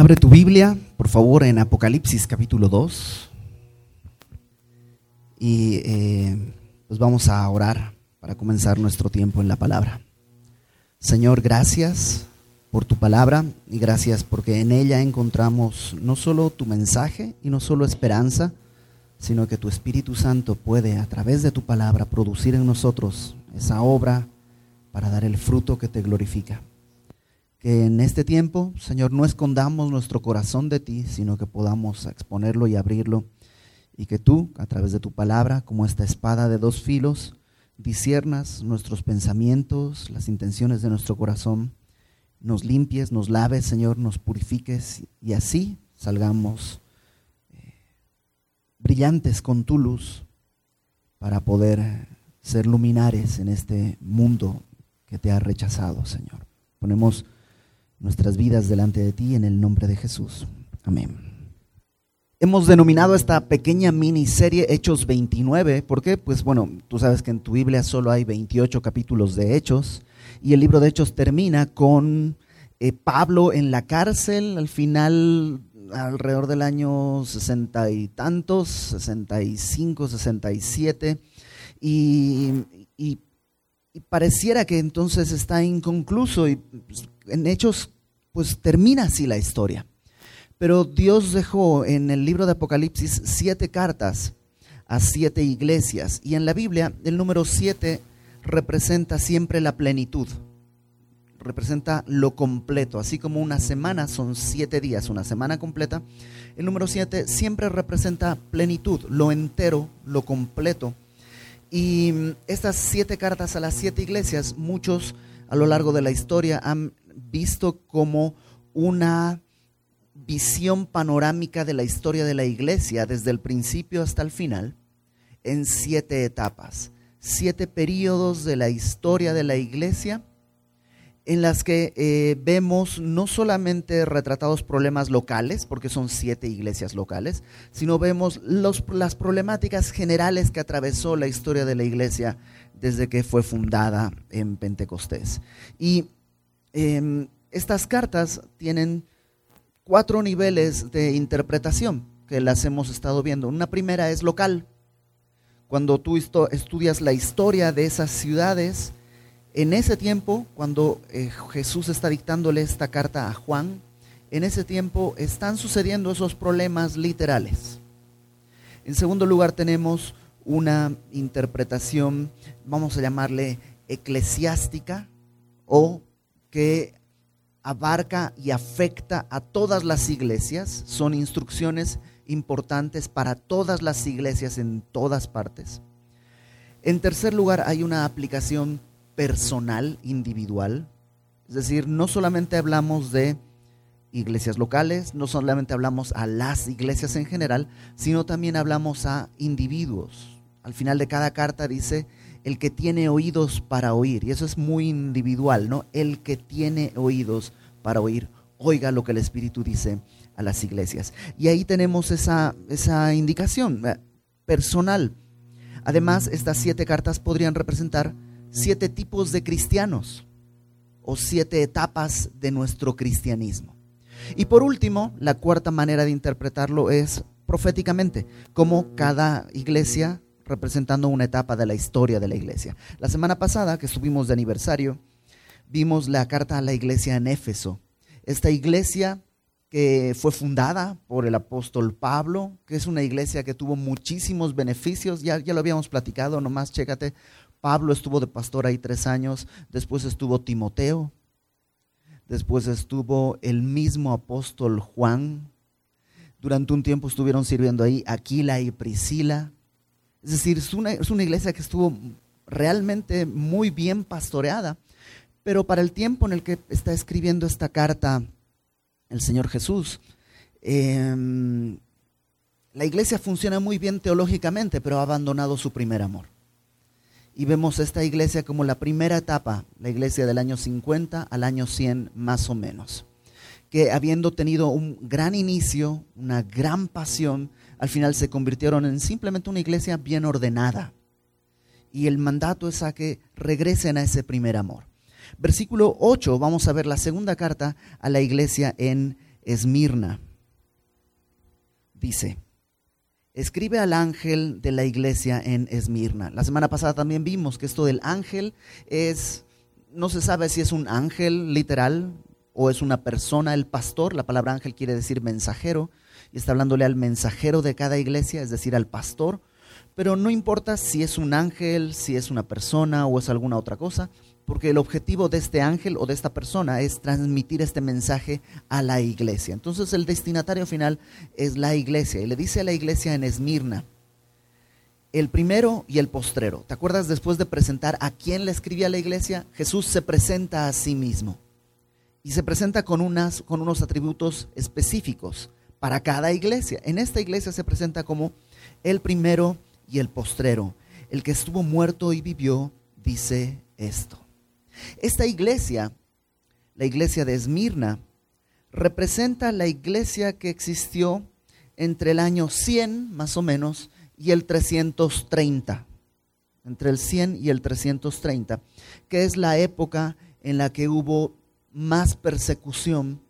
Abre tu Biblia, por favor, en Apocalipsis capítulo 2. Y eh, pues vamos a orar para comenzar nuestro tiempo en la palabra. Señor, gracias por tu palabra y gracias porque en ella encontramos no solo tu mensaje y no solo esperanza, sino que tu Espíritu Santo puede a través de tu palabra producir en nosotros esa obra para dar el fruto que te glorifica. Que en este tiempo, Señor, no escondamos nuestro corazón de ti, sino que podamos exponerlo y abrirlo. Y que tú, a través de tu palabra, como esta espada de dos filos, disiernas nuestros pensamientos, las intenciones de nuestro corazón, nos limpies, nos laves, Señor, nos purifiques y así salgamos eh, brillantes con tu luz para poder ser luminares en este mundo que te ha rechazado, Señor. Ponemos nuestras vidas delante de ti en el nombre de Jesús. Amén. Hemos denominado esta pequeña miniserie Hechos 29. ¿Por qué? Pues bueno, tú sabes que en tu Biblia solo hay 28 capítulos de Hechos y el libro de Hechos termina con eh, Pablo en la cárcel al final alrededor del año sesenta y tantos, 65, 67 y, y, y pareciera que entonces está inconcluso y pues, en Hechos, pues termina así la historia. Pero Dios dejó en el libro de Apocalipsis siete cartas a siete iglesias. Y en la Biblia el número siete representa siempre la plenitud. Representa lo completo. Así como una semana son siete días, una semana completa. El número siete siempre representa plenitud, lo entero, lo completo. Y estas siete cartas a las siete iglesias, muchos a lo largo de la historia han visto como una visión panorámica de la historia de la iglesia desde el principio hasta el final en siete etapas, siete periodos de la historia de la iglesia en las que eh, vemos no solamente retratados problemas locales, porque son siete iglesias locales, sino vemos los, las problemáticas generales que atravesó la historia de la iglesia desde que fue fundada en Pentecostés. Y Em, estas cartas tienen cuatro niveles de interpretación que las hemos estado viendo. Una primera es local. Cuando tú estudias la historia de esas ciudades, en ese tiempo, cuando eh, Jesús está dictándole esta carta a Juan, en ese tiempo están sucediendo esos problemas literales. En segundo lugar tenemos una interpretación, vamos a llamarle eclesiástica o que abarca y afecta a todas las iglesias, son instrucciones importantes para todas las iglesias en todas partes. En tercer lugar, hay una aplicación personal, individual, es decir, no solamente hablamos de iglesias locales, no solamente hablamos a las iglesias en general, sino también hablamos a individuos. Al final de cada carta dice, el que tiene oídos para oír. Y eso es muy individual, ¿no? El que tiene oídos para oír, oiga lo que el Espíritu dice a las iglesias. Y ahí tenemos esa, esa indicación eh, personal. Además, estas siete cartas podrían representar siete tipos de cristianos o siete etapas de nuestro cristianismo. Y por último, la cuarta manera de interpretarlo es proféticamente, como cada iglesia representando una etapa de la historia de la iglesia. La semana pasada, que estuvimos de aniversario, vimos la carta a la iglesia en Éfeso. Esta iglesia que fue fundada por el apóstol Pablo, que es una iglesia que tuvo muchísimos beneficios, ya, ya lo habíamos platicado, nomás chécate, Pablo estuvo de pastor ahí tres años, después estuvo Timoteo, después estuvo el mismo apóstol Juan, durante un tiempo estuvieron sirviendo ahí Aquila y Priscila, es decir, es una, es una iglesia que estuvo realmente muy bien pastoreada, pero para el tiempo en el que está escribiendo esta carta el Señor Jesús, em, la iglesia funciona muy bien teológicamente, pero ha abandonado su primer amor. Y vemos esta iglesia como la primera etapa, la iglesia del año 50 al año 100 más o menos, que habiendo tenido un gran inicio, una gran pasión, al final se convirtieron en simplemente una iglesia bien ordenada. Y el mandato es a que regresen a ese primer amor. Versículo 8, vamos a ver la segunda carta a la iglesia en Esmirna. Dice, escribe al ángel de la iglesia en Esmirna. La semana pasada también vimos que esto del ángel es, no se sabe si es un ángel literal o es una persona, el pastor. La palabra ángel quiere decir mensajero y está hablándole al mensajero de cada iglesia, es decir, al pastor. Pero no importa si es un ángel, si es una persona o es alguna otra cosa, porque el objetivo de este ángel o de esta persona es transmitir este mensaje a la iglesia. Entonces el destinatario final es la iglesia y le dice a la iglesia en Esmirna, el primero y el postrero. ¿Te acuerdas después de presentar a quién le escribía la iglesia? Jesús se presenta a sí mismo y se presenta con, unas, con unos atributos específicos para cada iglesia. En esta iglesia se presenta como el primero y el postrero. El que estuvo muerto y vivió, dice esto. Esta iglesia, la iglesia de Esmirna, representa la iglesia que existió entre el año 100 más o menos y el 330. Entre el 100 y el 330, que es la época en la que hubo más persecución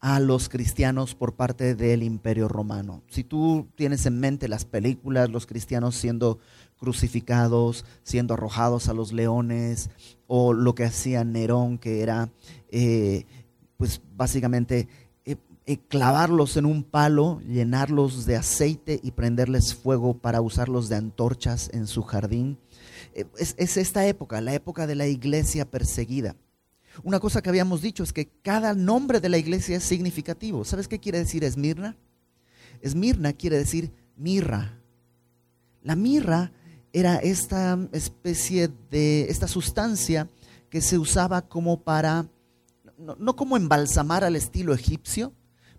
a los cristianos por parte del imperio romano. Si tú tienes en mente las películas, los cristianos siendo crucificados, siendo arrojados a los leones, o lo que hacía Nerón, que era eh, pues básicamente eh, eh, clavarlos en un palo, llenarlos de aceite y prenderles fuego para usarlos de antorchas en su jardín. es esta época, la época de la iglesia perseguida. Una cosa que habíamos dicho es que cada nombre de la iglesia es significativo. ¿Sabes qué quiere decir Esmirna? Esmirna quiere decir mirra. La mirra era esta especie de, esta sustancia que se usaba como para, no, como embalsamar al estilo egipcio,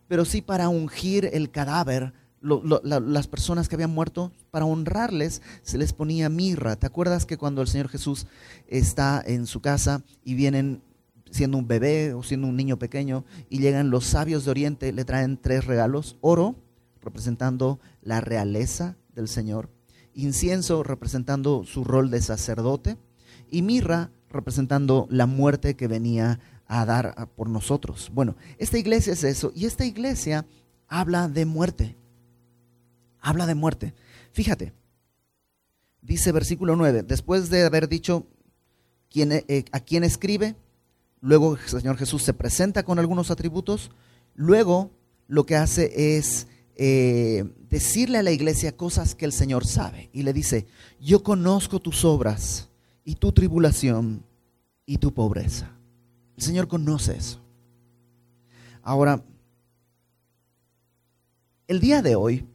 pero sí para ungir el cadáver las personas que habían muerto, para honrarles, se les ponía mirra. ¿Te acuerdas que cuando el Señor Jesús está en su casa y vienen siendo un bebé o siendo un niño pequeño, y llegan los sabios de Oriente, le traen tres regalos, oro, representando la realeza del Señor, incienso, representando su rol de sacerdote, y mirra, representando la muerte que venía a dar por nosotros. Bueno, esta iglesia es eso, y esta iglesia habla de muerte, habla de muerte. Fíjate, dice versículo 9, después de haber dicho quién, eh, a quién escribe, Luego el Señor Jesús se presenta con algunos atributos. Luego lo que hace es eh, decirle a la iglesia cosas que el Señor sabe. Y le dice, yo conozco tus obras y tu tribulación y tu pobreza. El Señor conoce eso. Ahora, el día de hoy,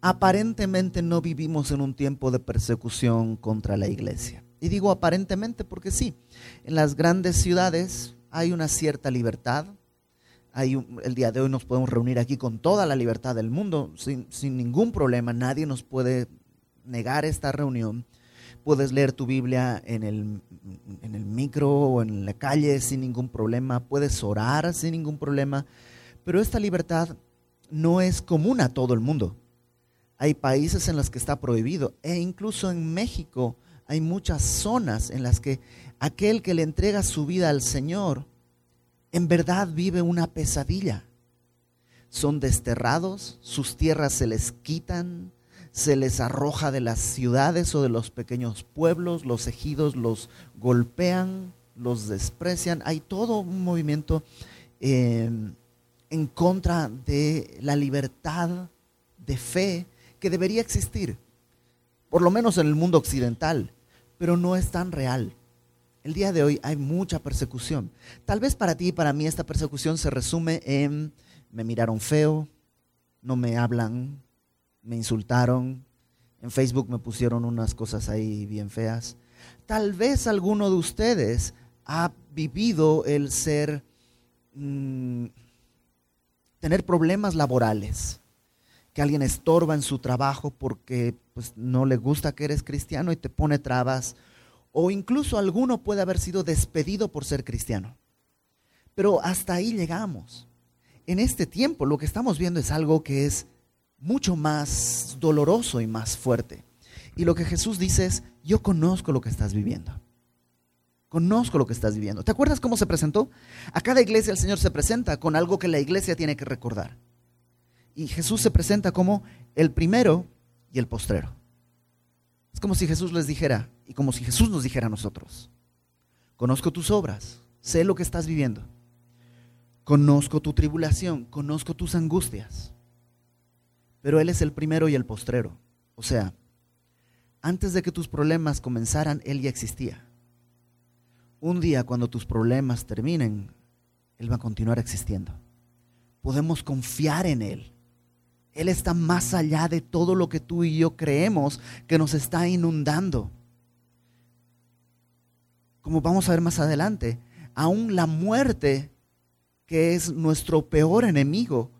aparentemente no vivimos en un tiempo de persecución contra la iglesia. Y digo aparentemente porque sí, en las grandes ciudades hay una cierta libertad. Hay el día de hoy nos podemos reunir aquí con toda la libertad del mundo, sin, sin ningún problema. Nadie nos puede negar esta reunión. Puedes leer tu Biblia en el, en el micro o en la calle sin ningún problema. Puedes orar sin ningún problema. Pero esta libertad no es común a todo el mundo. Hay países en los que está prohibido. E incluso en México hay muchas zonas en las que aquel que le entrega su vida al Señor en verdad vive una pesadilla. Son desterrados, sus tierras se les quitan, se les arroja de las ciudades o de los pequeños pueblos, los ejidos los golpean, los desprecian. Hay todo un movimiento eh, en contra de la libertad de fe que debería existir, por lo menos en el mundo occidental pero no es tan real. El día de hoy hay mucha persecución. Tal vez para ti y para mí esta persecución se resume en me miraron feo, no me hablan, me insultaron, en Facebook me pusieron unas cosas ahí bien feas. Tal vez alguno de ustedes ha vivido el ser, mm, tener problemas laborales, que alguien estorba en su trabajo porque pues, no le gusta que eres cristiano y te pone trabas, o incluso alguno puede haber sido despedido por ser cristiano. Pero hasta ahí llegamos. En este tiempo lo que estamos viendo es algo que es mucho más doloroso y más fuerte. Y lo que Jesús dice es, yo conozco lo que estás viviendo. Conozco lo que estás viviendo. ¿Te acuerdas cómo se presentó? A cada iglesia el Señor se presenta con algo que la iglesia tiene que recordar. Y Jesús se presenta como el primero y el postrero. Es como si Jesús les dijera, y como si Jesús nos dijera a nosotros, conozco tus obras, sé lo que estás viviendo, conozco tu tribulación, conozco tus angustias, pero Él es el primero y el postrero. O sea, antes de que tus problemas comenzaran, Él ya existía. Un día cuando tus problemas terminen, Él va a continuar existiendo. Podemos confiar en Él. Él está más allá de todo lo que tú y yo creemos que nos está inundando. Como vamos a ver más adelante, aún la muerte, que es nuestro peor enemigo,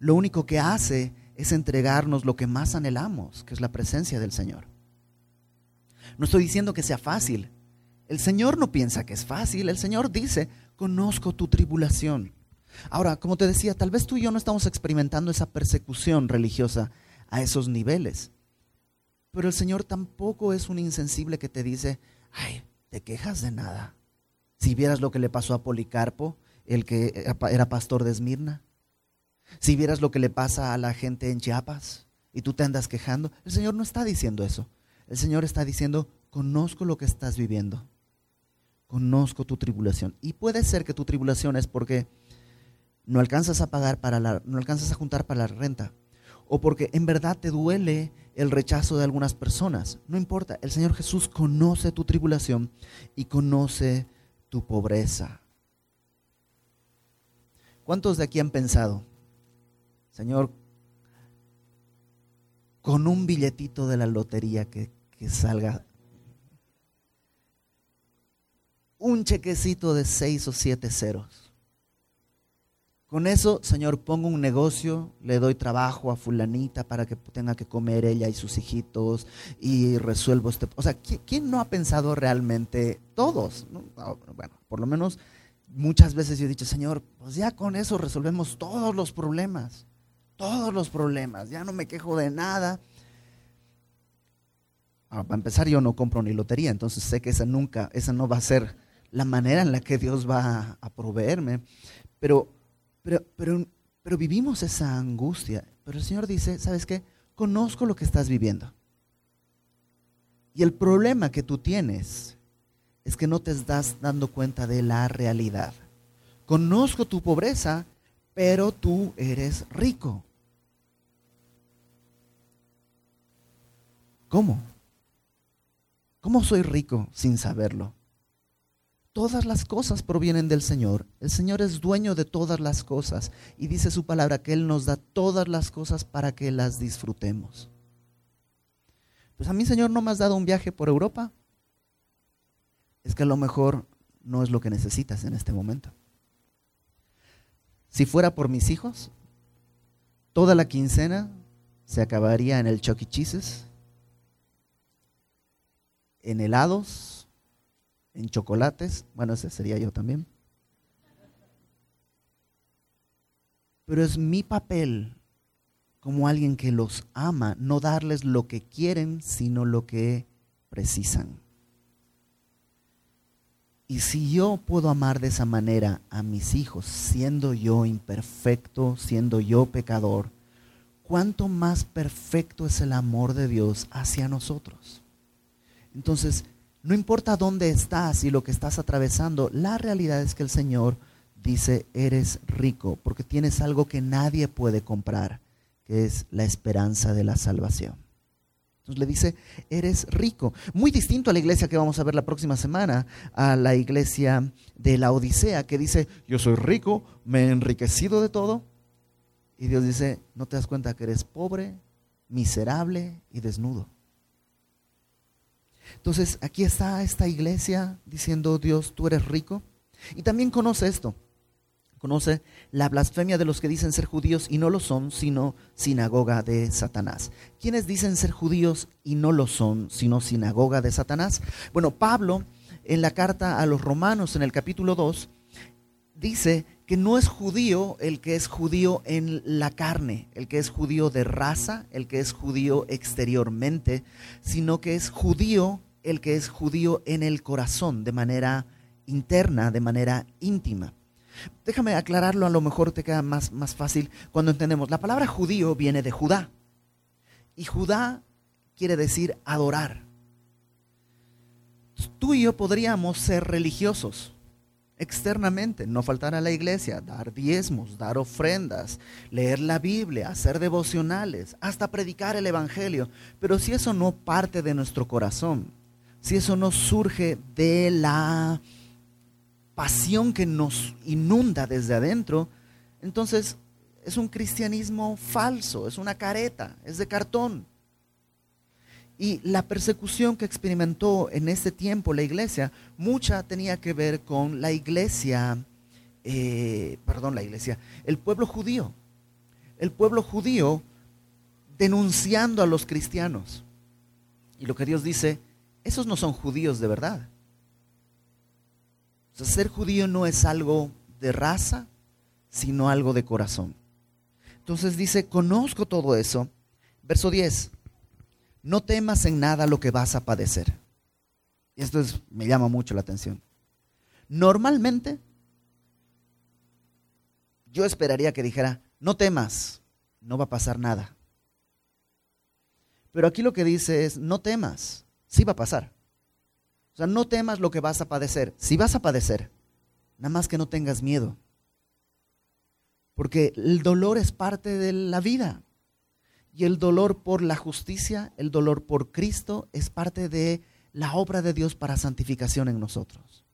lo único que hace es entregarnos lo que más anhelamos, que es la presencia del Señor. No estoy diciendo que sea fácil. El Señor no piensa que es fácil. El Señor dice, conozco tu tribulación. Ahora, como te decía, tal vez tú y yo no estamos experimentando esa persecución religiosa a esos niveles. Pero el Señor tampoco es un insensible que te dice, ay, te quejas de nada. Si vieras lo que le pasó a Policarpo, el que era pastor de Esmirna. Si vieras lo que le pasa a la gente en Chiapas y tú te andas quejando, el Señor no está diciendo eso. El Señor está diciendo, conozco lo que estás viviendo. Conozco tu tribulación. Y puede ser que tu tribulación es porque no alcanzas a pagar para la, no alcanzas a juntar para la renta, o porque en verdad te duele el rechazo de algunas personas. No importa, el Señor Jesús conoce tu tribulación y conoce tu pobreza. ¿Cuántos de aquí han pensado, Señor, con un billetito de la lotería que, que salga un chequecito de seis o siete ceros? Con eso, Señor, pongo un negocio, le doy trabajo a fulanita para que tenga que comer ella y sus hijitos y resuelvo este... O sea, ¿quién no ha pensado realmente? Todos. Bueno, por lo menos muchas veces yo he dicho, Señor, pues ya con eso resolvemos todos los problemas. Todos los problemas. Ya no me quejo de nada. para empezar, yo no compro ni lotería, entonces sé que esa nunca, esa no va a ser la manera en la que Dios va a proveerme. Pero pero, pero, vivimos esa angustia. Pero el Señor dice, ¿sabes qué? Conozco lo que estás viviendo. Y el problema que tú tienes es que no te estás dando cuenta de la realidad. Conozco tu pobreza, pero tú eres rico. ¿Cómo? ¿Cómo soy rico sin saberlo? Todas las cosas provienen del Señor. El Señor es dueño de todas las cosas y dice su palabra que Él nos da todas las cosas para que las disfrutemos. Pues a mí, Señor, no me has dado un viaje por Europa. Es que a lo mejor no es lo que necesitas en este momento. Si fuera por mis hijos, toda la quincena se acabaría en el Chucky e. en helados, en chocolates. Bueno, ese sería yo también. Pero es mi papel como alguien que los ama, no darles lo que quieren, sino lo que precisan. Y si yo puedo amar de esa manera a mis hijos, siendo yo imperfecto, siendo yo pecador, ¿cuánto más perfecto es el amor de Dios hacia nosotros? Entonces, no importa dónde estás y lo que estás atravesando, la realidad es que el Señor dice, eres rico, porque tienes algo que nadie puede comprar, que es la esperanza de la salvación. Entonces le dice, eres rico. Muy distinto a la iglesia que vamos a ver la próxima semana, a la iglesia de la Odisea, que dice, yo soy rico, me he enriquecido de todo. Y Dios dice, no te das cuenta que eres pobre, miserable y desnudo. Entonces, aquí está esta iglesia diciendo, Dios, tú eres rico. Y también conoce esto. Conoce la blasfemia de los que dicen ser judíos y no lo son, sino sinagoga de Satanás. ¿Quiénes dicen ser judíos y no lo son, sino sinagoga de Satanás? Bueno, Pablo, en la carta a los romanos, en el capítulo 2, dice que no es judío el que es judío en la carne, el que es judío de raza, el que es judío exteriormente, sino que es judío el que es judío en el corazón, de manera interna, de manera íntima. Déjame aclararlo, a lo mejor te queda más, más fácil cuando entendemos. La palabra judío viene de Judá. Y Judá quiere decir adorar. Tú y yo podríamos ser religiosos externamente, no faltar a la iglesia, dar diezmos, dar ofrendas, leer la Biblia, hacer devocionales, hasta predicar el Evangelio. Pero si eso no parte de nuestro corazón, si eso no surge de la pasión que nos inunda desde adentro, entonces es un cristianismo falso, es una careta, es de cartón. Y la persecución que experimentó en ese tiempo la iglesia, mucha tenía que ver con la iglesia, eh, perdón, la iglesia, el pueblo judío. El pueblo judío denunciando a los cristianos. Y lo que Dios dice, esos no son judíos de verdad. ser judío no es algo de raza, sino algo de corazón. Entonces dice, conozco todo eso. Verso 10, no temas en nada lo que vas a padecer. Y esto me llama mucho la atención. Normalmente, yo esperaría que dijera, no temas, no va a pasar nada. Pero aquí lo que dice es, no temas, sí va a pasar. O sea, no temas lo que vas a padecer, sí vas a padecer, nada más que no tengas miedo. Porque el dolor es parte de la vida. Y el dolor por la justicia, el dolor por Cristo, es parte de la obra de Dios para santificación en nosotros.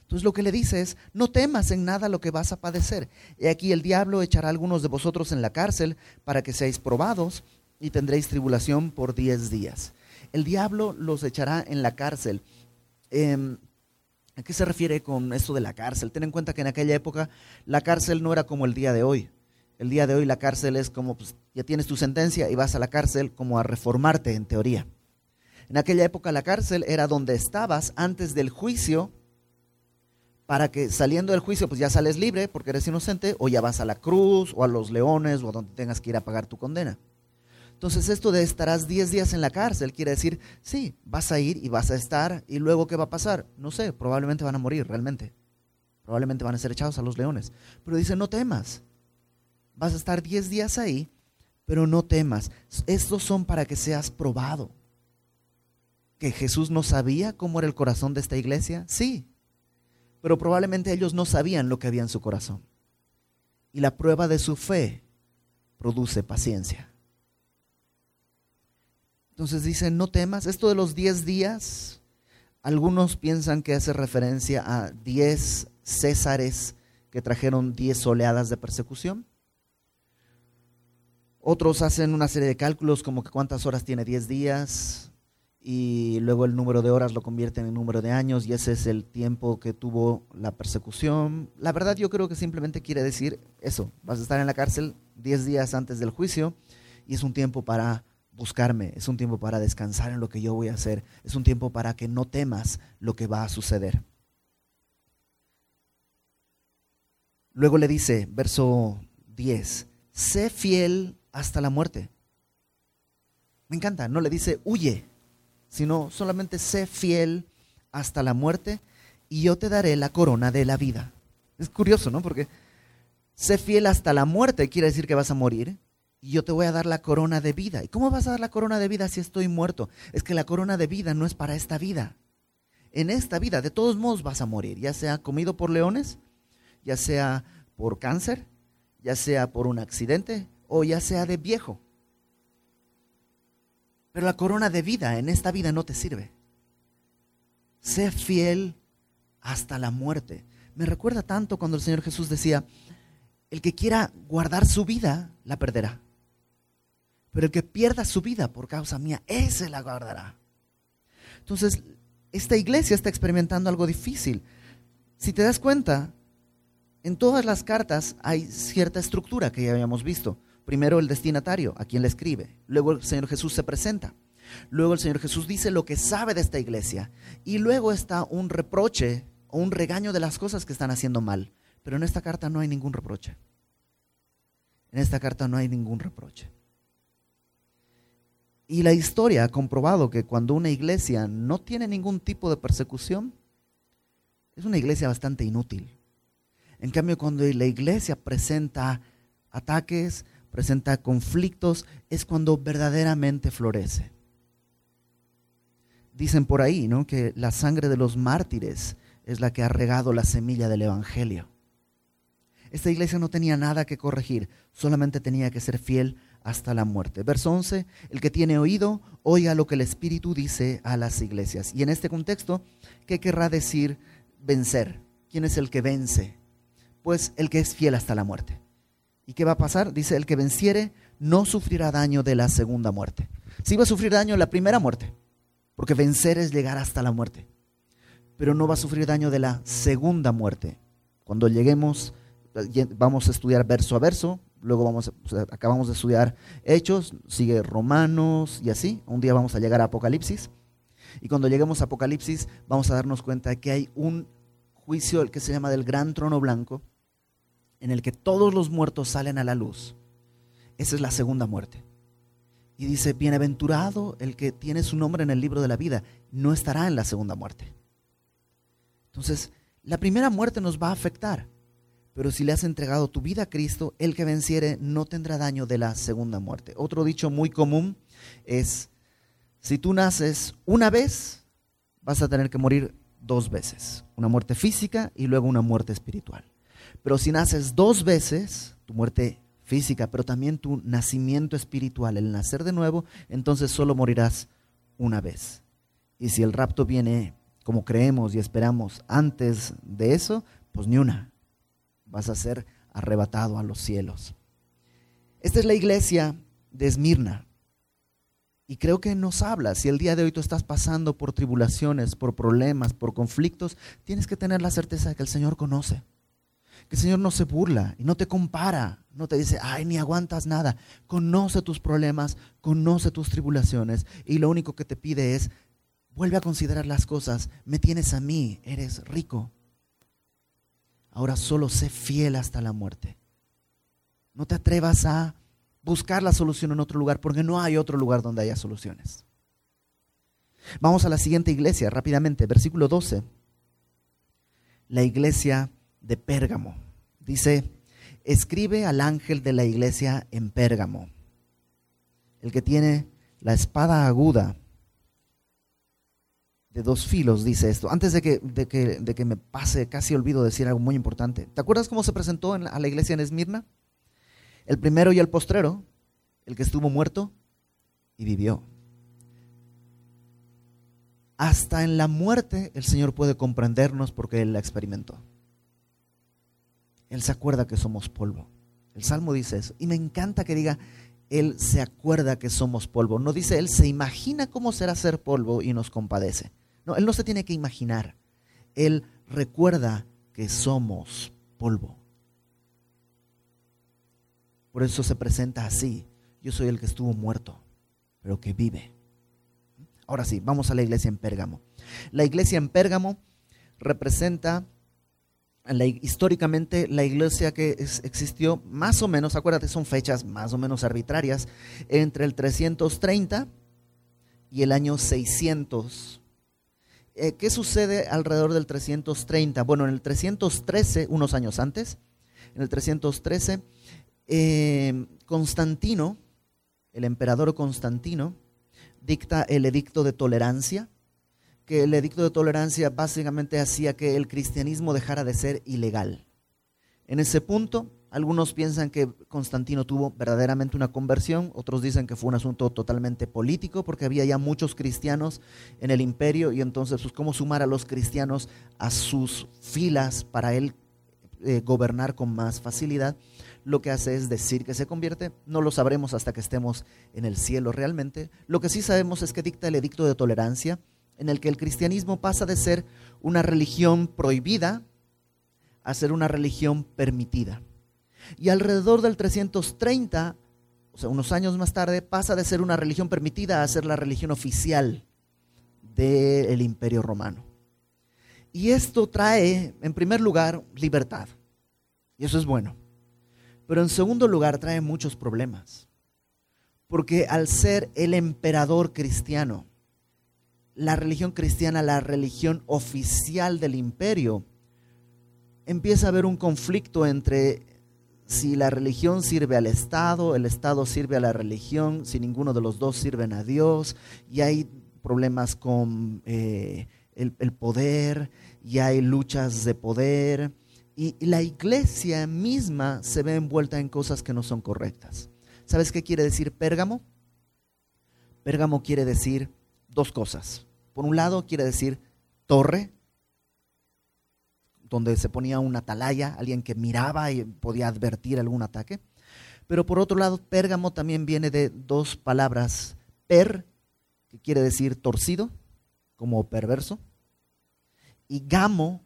Entonces lo que le dice es, no temas en nada lo que vas a padecer. Y aquí el diablo echará a algunos de vosotros en la cárcel para que seáis probados y tendréis tribulación por diez días. El diablo los echará en la cárcel. Em, ¿A qué se refiere con esto de la cárcel? Ten en cuenta que en aquella época la cárcel no era como el día de hoy. El día de hoy la cárcel es como, pues, ya tienes tu sentencia y vas a la cárcel como a reformarte en teoría. En aquella época la cárcel era donde estabas antes del juicio, para que saliendo del juicio pues ya sales libre porque eres inocente, o ya vas a la cruz, o a los leones, o a donde tengas que ir a pagar tu condena. Entonces esto de estarás 10 días en la cárcel quiere decir, sí, vas a ir y vas a estar, y luego ¿qué va a pasar? No sé, probablemente van a morir realmente. Probablemente van a ser echados a los leones. Pero dice, no temas, vas a estar 10 días ahí, pero no temas. Estos son para que seas probado. ¿Que Jesús no sabía cómo era el corazón de esta iglesia? Sí, pero probablemente ellos no sabían lo que había en su corazón. Y la prueba de su fe produce paciencia. Entonces dicen, no temas. Esto de los 10 días, algunos piensan que hace referencia a 10 césares que trajeron 10 oleadas de persecución. Otros hacen una serie de cálculos como que cuántas horas tiene 10 días y luego el número de horas lo convierten en número de años y ese es el tiempo que tuvo la persecución. La verdad yo creo que simplemente quiere decir eso, vas a estar en la cárcel 10 días antes del juicio y es un tiempo para buscarme, es un tiempo para descansar en lo que yo voy a hacer, es un tiempo para que no temas lo que va a suceder. Luego le dice, verso 10, sé fiel hasta la muerte. Me encanta, no le dice huye, sino solamente sé fiel hasta la muerte y yo te daré la corona de la vida. Es curioso, ¿no? Porque sé fiel hasta la muerte quiere decir que vas a morir y yo te voy a dar la corona de vida. ¿Y cómo vas a dar la corona de vida si estoy muerto? Es que la corona de vida no es para esta vida. En esta vida, de todos modos, vas a morir, ya sea comido por leones, ya sea por cáncer, ya sea por un accidente, o ya sea de viejo. Pero la corona de vida en esta vida no te sirve. Sé fiel hasta la muerte. Me recuerda tanto cuando el Señor Jesús decía, el que quiera guardar su vida, la perderá. Pero el que pierda su vida por causa mía, ese la guardará. Entonces, esta iglesia está experimentando algo difícil. Si te das cuenta, en todas las cartas hay cierta estructura que ya habíamos visto. Primero el destinatario, a quien le escribe. Luego el Señor Jesús se presenta. Luego el Señor Jesús dice lo que sabe de esta iglesia. Y luego está un reproche o un regaño de las cosas que están haciendo mal. Pero en esta carta no hay ningún reproche. En esta carta no hay ningún reproche. Y la historia ha comprobado que cuando una iglesia no tiene ningún tipo de persecución, es una iglesia bastante inútil. En cambio, cuando la iglesia presenta ataques, presenta conflictos, es cuando verdaderamente florece. Dicen por ahí, ¿no? Que la sangre de los mártires es la que ha regado la semilla del evangelio. Esta iglesia no tenía nada que corregir, solamente tenía que ser fiel hasta la muerte. Verso 11, el que tiene oído, oiga lo que el Espíritu dice a las iglesias. Y en este contexto, ¿qué querrá decir vencer? ¿Quién es el que vence? Pues el que es fiel hasta la muerte. ¿Y qué va a pasar? Dice, el que venciere no sufrirá daño de la segunda muerte. Sí va a sufrir daño en la primera muerte, porque vencer es llegar hasta la muerte. Pero no va a sufrir daño de la segunda muerte. Cuando lleguemos, vamos a estudiar verso a verso, luego vamos, acabamos de estudiar Hechos, sigue Romanos y así. Un día vamos a llegar a Apocalipsis. Y cuando lleguemos a Apocalipsis, vamos a darnos cuenta de que hay un juicio, el que se llama del gran trono blanco, en el que todos los muertos salen a la luz. Esa es la segunda muerte. Y dice, bienaventurado el que tiene su nombre en el libro de la vida, no estará en la segunda muerte. Entonces, la primera muerte nos va a afectar, pero si le has entregado tu vida a Cristo, el que venciere no tendrá daño de la segunda muerte. Otro dicho muy común es, si tú naces una vez, vas a tener que morir dos veces, una muerte física y luego una muerte espiritual. Pero si naces dos veces, tu muerte física, pero también tu nacimiento espiritual, el nacer de nuevo, entonces solo morirás una vez. Y si el rapto viene como creemos y esperamos antes de eso, pues ni una. Vas a ser arrebatado a los cielos. Esta es la iglesia de Esmirna. Y creo que nos habla, si el día de hoy tú estás pasando por tribulaciones, por problemas, por conflictos, tienes que tener la certeza de que el Señor conoce que el Señor no se burla y no te compara, no te dice, ay, ni aguantas nada. Conoce tus problemas, conoce tus tribulaciones y lo único que te pide es, vuelve a considerar las cosas, me tienes a mí, eres rico. Ahora solo sé fiel hasta la muerte. No te atrevas a buscar la solución en otro lugar porque no hay otro lugar donde haya soluciones. Vamos a la siguiente iglesia rápidamente, versículo 12. La iglesia de Pérgamo. Dice, escribe al ángel de la iglesia en Pérgamo, el que tiene la espada aguda de dos filos, dice esto. Antes de que, de que, me pase, casi olvido decir algo muy importante. ¿Te acuerdas cómo se presentó a la iglesia en Esmirna? El primero y el postrero, el que estuvo muerto y vivió. Hasta en la muerte el Señor puede comprendernos porque Él la experimentó. Él se acuerda que somos polvo. El Salmo dice eso. Y me encanta que diga, Él se acuerda que somos polvo. No dice, Él se imagina cómo será ser polvo y nos compadece. No, Él no se tiene que imaginar. Él recuerda que somos polvo. Por eso se presenta así. Yo soy el que estuvo muerto, pero que vive. Ahora sí, vamos a la iglesia en Pérgamo. La iglesia en Pérgamo representa históricamente la iglesia que existió más o menos, acuérdate, son fechas más o menos arbitrarias, entre el 330 y el año 600. Eh, ¿Qué sucede alrededor del 330? Bueno, en el 313, unos años antes, en el 313, eh, Constantino, el emperador Constantino, dicta el edicto de tolerancia, que el edicto de tolerancia básicamente hacía que el cristianismo dejara de ser ilegal. En ese punto, algunos piensan que Constantino tuvo verdaderamente una conversión, otros dicen que fue un asunto totalmente político porque había ya muchos cristianos en el imperio y entonces pues, cómo sumar a los cristianos a sus filas para él eh, gobernar con más facilidad. Lo que hace es decir que se convierte, no lo sabremos hasta que estemos en el cielo realmente. Lo que sí sabemos es que dicta el edicto de tolerancia, en el que el cristianismo pasa de ser una religión prohibida a ser una religión permitida. Y alrededor del 330, o sea, unos años más tarde, pasa de ser una religión permitida a ser la religión oficial del imperio romano. Y esto trae, en primer lugar, libertad. Y eso es bueno. Pero en segundo lugar, trae muchos problemas. Porque al ser el emperador cristiano, la religión cristiana la religión oficial del imperio, empieza a haber un conflicto entre si la religión sirve al Estado, el Estado sirve a la religión, si ninguno de los dos sirven a Dios, y hay problemas con eh, el, poder, y hay luchas de poder, y la iglesia misma se ve envuelta en cosas que no son correctas. ¿Sabes qué quiere decir Pérgamo? Pérgamo quiere decir dos cosas. Por un lado quiere decir torre, donde se ponía una atalaya, alguien que miraba y podía advertir algún ataque. Pero por otro lado, Pérgamo también viene de dos palabras, per, que quiere decir torcido, como perverso, y gamo,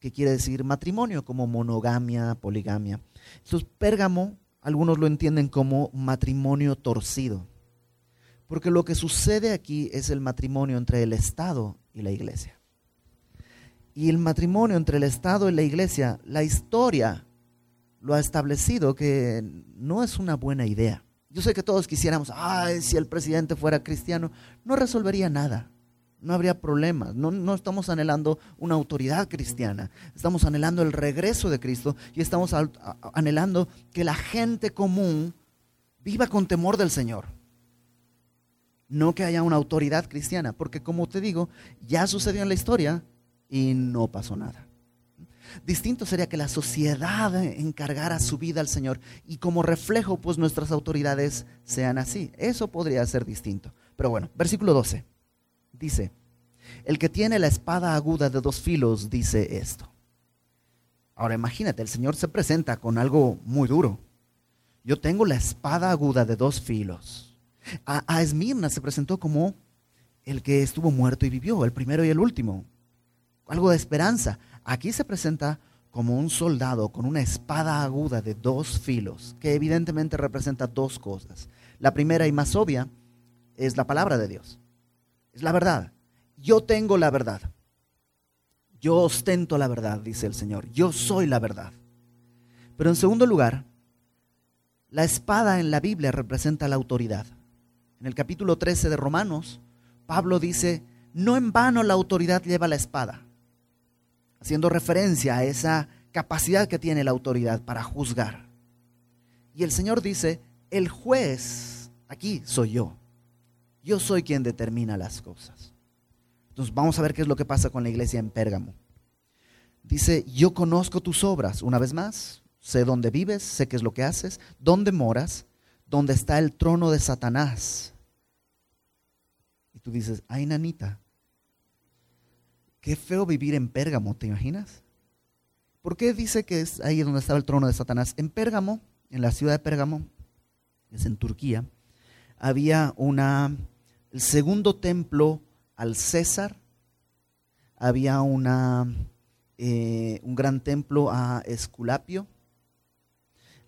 que quiere decir matrimonio, como monogamia, poligamia. Entonces, Pérgamo, algunos lo entienden como matrimonio torcido, porque lo que sucede aquí es el matrimonio entre el Estado y la iglesia y el matrimonio entre el Estado y la iglesia, la historia lo ha establecido que no es una buena idea. Yo sé que todos quisiéramos, ay, si el presidente fuera cristiano, no resolvería nada, no habría problemas. No, no estamos anhelando una autoridad cristiana, estamos anhelando el regreso de Cristo y estamos anhelando que la gente común viva con temor del Señor. No que haya una autoridad cristiana, porque como te digo, ya sucedió en la historia y no pasó nada. Distinto sería que la sociedad encargara su vida al Señor y como reflejo pues nuestras autoridades sean así. Eso podría ser distinto. Pero bueno, versículo 12 dice, el que tiene la espada aguda de dos filos dice esto. Ahora imagínate, el Señor se presenta con algo muy duro. Yo tengo la espada aguda de dos filos. A, a Esmirna se presentó como el que estuvo muerto y vivió, el primero y el último algo de esperanza. Aquí se presenta como un soldado con una espada aguda de dos filos, que evidentemente representa dos cosas. La primera y más obvia es la palabra de Dios. Es la verdad. Yo tengo la verdad. Yo ostento la verdad, dice el Señor. Yo soy la verdad. Pero en segundo lugar, la espada en la Biblia representa la autoridad. En el capítulo 13 de Romanos, Pablo dice, no en vano la autoridad lleva la espada haciendo referencia a esa capacidad que tiene la autoridad para juzgar. Y el Señor dice, el juez aquí soy yo. Yo soy quien determina las cosas. Entonces vamos a ver qué es lo que pasa con la iglesia en Pérgamo. Dice, yo conozco tus obras, una vez más, sé dónde vives, sé qué es lo que haces, dónde moras, dónde está el trono de Satanás. Y tú dices, ay, nanita, Qué feo vivir en Pérgamo, ¿te imaginas? ¿Por qué dice que es ahí donde estaba el trono de Satanás? En Pérgamo, en la ciudad de Pérgamo, es en Turquía, había una, el segundo templo al César, había una, eh, un gran templo a Esculapio,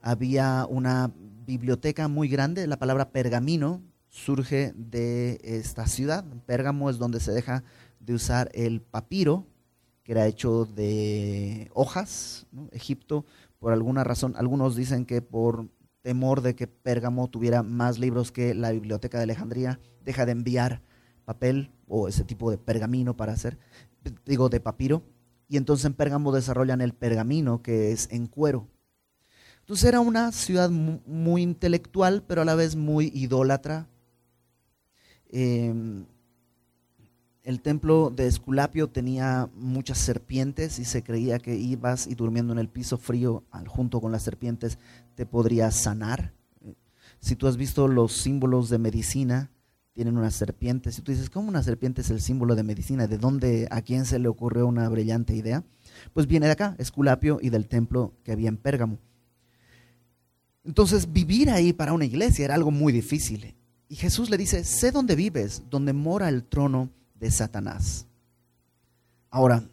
había una biblioteca muy grande, la palabra pergamino surge de esta ciudad, Pérgamo es donde se deja de usar el papiro, que era hecho de hojas. Egipto, por alguna razón, algunos dicen que por temor de que Pérgamo tuviera más libros que la biblioteca de Alejandría, deja de enviar papel o ese tipo de pergamino para hacer, digo, de papiro. Y entonces en Pérgamo desarrollan el pergamino, que es en cuero. Entonces era una ciudad muy intelectual, pero a la vez muy idólatra. Em, el templo de Esculapio tenía muchas serpientes y se creía que ibas y durmiendo en el piso frío junto con las serpientes te podría sanar. Si tú has visto los símbolos de medicina, tienen unas serpientes. Y tú dices, ¿cómo una serpiente es el símbolo de medicina? ¿De dónde, a quién se le ocurrió una brillante idea? Pues viene de acá, Esculapio y del templo que había en Pérgamo. Entonces, vivir ahí para una iglesia era algo muy difícil. Y Jesús le dice, sé dónde vives, donde mora el trono de Satanás. Ahora,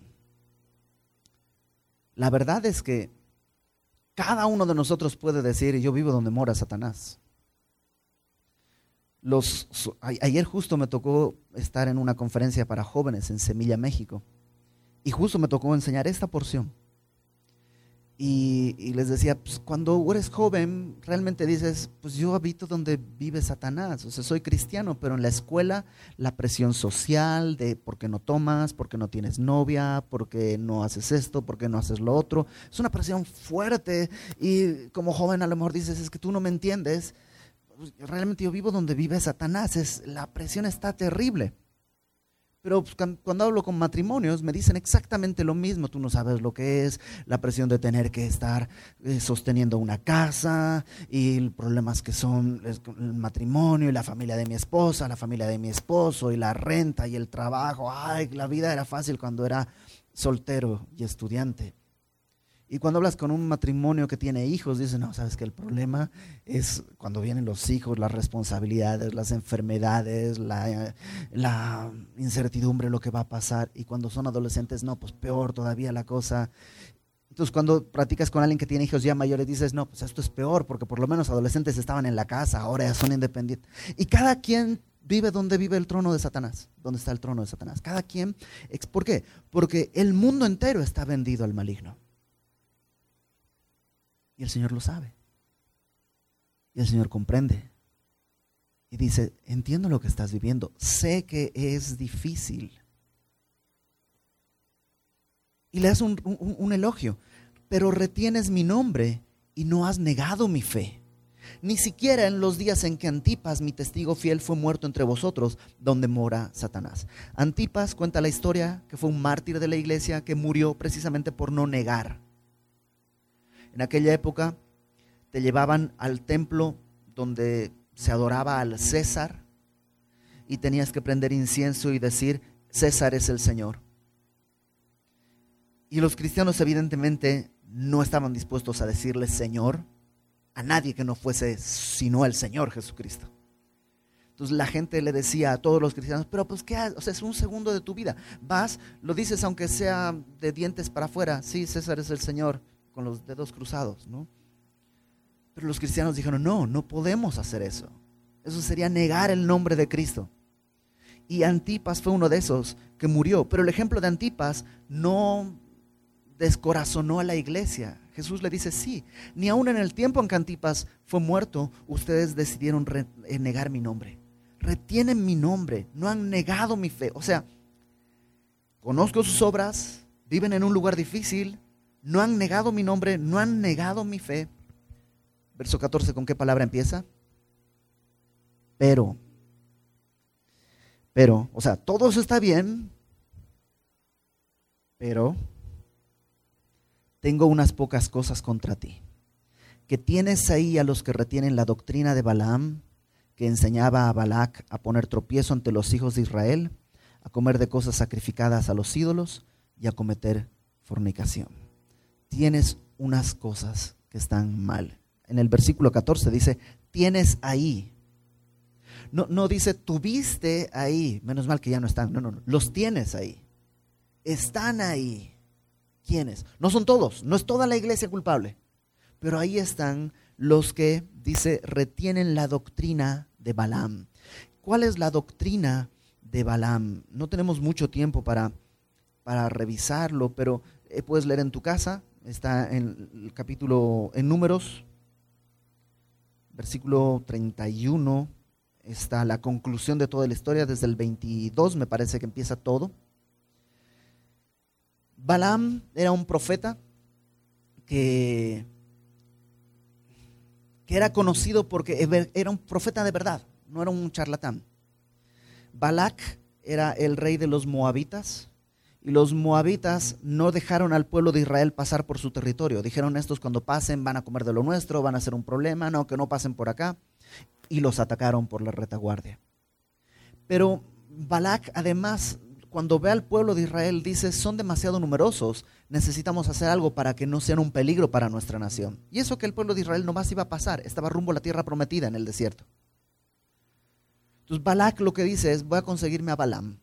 la verdad es que cada uno de nosotros puede decir, yo vivo donde mora Satanás. Los, ayer justo me tocó estar en una conferencia para jóvenes en Semilla, México, y justo me tocó enseñar esta porción. Y, les decía, pues cuando eres joven, realmente dices, pues yo habito donde vive Satanás, o sea, soy cristiano, pero en la escuela la presión social de por qué no tomas, por qué no tienes novia, por qué no haces esto, por qué no haces lo otro, es una presión fuerte y como joven a lo mejor dices, es que tú no me entiendes, pues, realmente yo vivo donde vive Satanás, es, la presión está terrible. Pero pues, cuando hablo con matrimonios me dicen exactamente lo mismo. Tú no sabes lo que es la presión de tener que estar eh, sosteniendo una casa y problemas que son el matrimonio y la familia de mi esposa, la familia de mi esposo y la renta y el trabajo. Ay, la vida era fácil cuando era soltero y estudiante. Y cuando hablas con un matrimonio que tiene hijos, dicen, no, sabes que el problema es cuando vienen los hijos, las responsabilidades, las enfermedades, la, la, incertidumbre, lo que va a pasar. Y cuando son adolescentes, no, pues peor todavía la cosa. Entonces cuando practicas con alguien que tiene hijos ya mayores, dices, no, pues esto es peor, porque por lo menos adolescentes estaban en la casa, ahora ya son independientes. Y cada quien vive donde vive el trono de Satanás, donde está el trono de Satanás. Cada quien, ¿por qué? Porque el mundo entero está vendido al maligno. Y el Señor lo sabe. Y el Señor comprende. Y dice, entiendo lo que estás viviendo. Sé que es difícil. Y le das un, elogio. Pero retienes mi nombre y no has negado mi fe. Ni siquiera en los días en que Antipas, mi testigo fiel, fue muerto entre vosotros, donde mora Satanás. Antipas cuenta la historia que fue un mártir de la iglesia que murió precisamente por no negar en aquella época te llevaban al templo donde se adoraba al César y tenías que prender incienso y decir, César es el Señor. Y los cristianos evidentemente no estaban dispuestos a decirle Señor a nadie que no fuese sino el Señor Jesucristo. Entonces la gente le decía a todos los cristianos, pero pues qué, o sea, es un segundo de tu vida. Vas, lo dices aunque sea de dientes para afuera, sí, César es el Señor con los dedos cruzados, ¿no? Pero los cristianos dijeron, no, no podemos hacer eso. Eso sería negar el nombre de Cristo. Y Antipas fue uno de esos que murió. Pero el ejemplo de Antipas no descorazonó a la iglesia. Jesús le dice, sí, ni aun en el tiempo en que Antipas fue muerto, ustedes decidieron eh, negar mi nombre. Retienen mi nombre, no han negado mi fe. O sea, conozco sus obras, viven en un lugar difícil, no han negado mi nombre, no han negado mi fe. Verso 14, ¿con qué palabra empieza? Pero, pero, o sea, todo eso está bien, pero tengo unas pocas cosas contra ti. Que tienes ahí a los que retienen la doctrina de Balaam, que enseñaba a Balac a poner tropiezo ante los hijos de Israel, a comer de cosas sacrificadas a los ídolos y a cometer fornicación tienes unas cosas que están mal. En el versículo 14 dice, tienes ahí. No, no dice, tuviste ahí. Menos mal que ya no están. No, no, no. Los tienes ahí. Están ahí. ¿Quiénes? No son todos. No es toda la iglesia culpable. Pero ahí están los que, dice, retienen la doctrina de Balaam. ¿Cuál es la doctrina de Balaam? No tenemos mucho tiempo para, para revisarlo, pero eh, puedes leer en tu casa, está en el capítulo, en números, versículo 31, está la conclusión de toda la historia, desde el 22 me parece que empieza todo. Balaam era un profeta que, que era conocido porque era un profeta de verdad, no era un charlatán. Balak era el rey de los moabitas, y los moabitas no dejaron al pueblo de Israel pasar por su territorio. Dijeron estos cuando pasen van a comer de lo nuestro, van a ser un problema, no, que no pasen por acá. Y los atacaron por la retaguardia. Pero Balak además, cuando ve al pueblo de Israel, dice, son demasiado numerosos, necesitamos hacer algo para que no sean un peligro para nuestra nación. Y eso que el pueblo de Israel no más iba a pasar, estaba rumbo a la tierra prometida en el desierto. Entonces Balak lo que dice es, voy a conseguirme a Balaam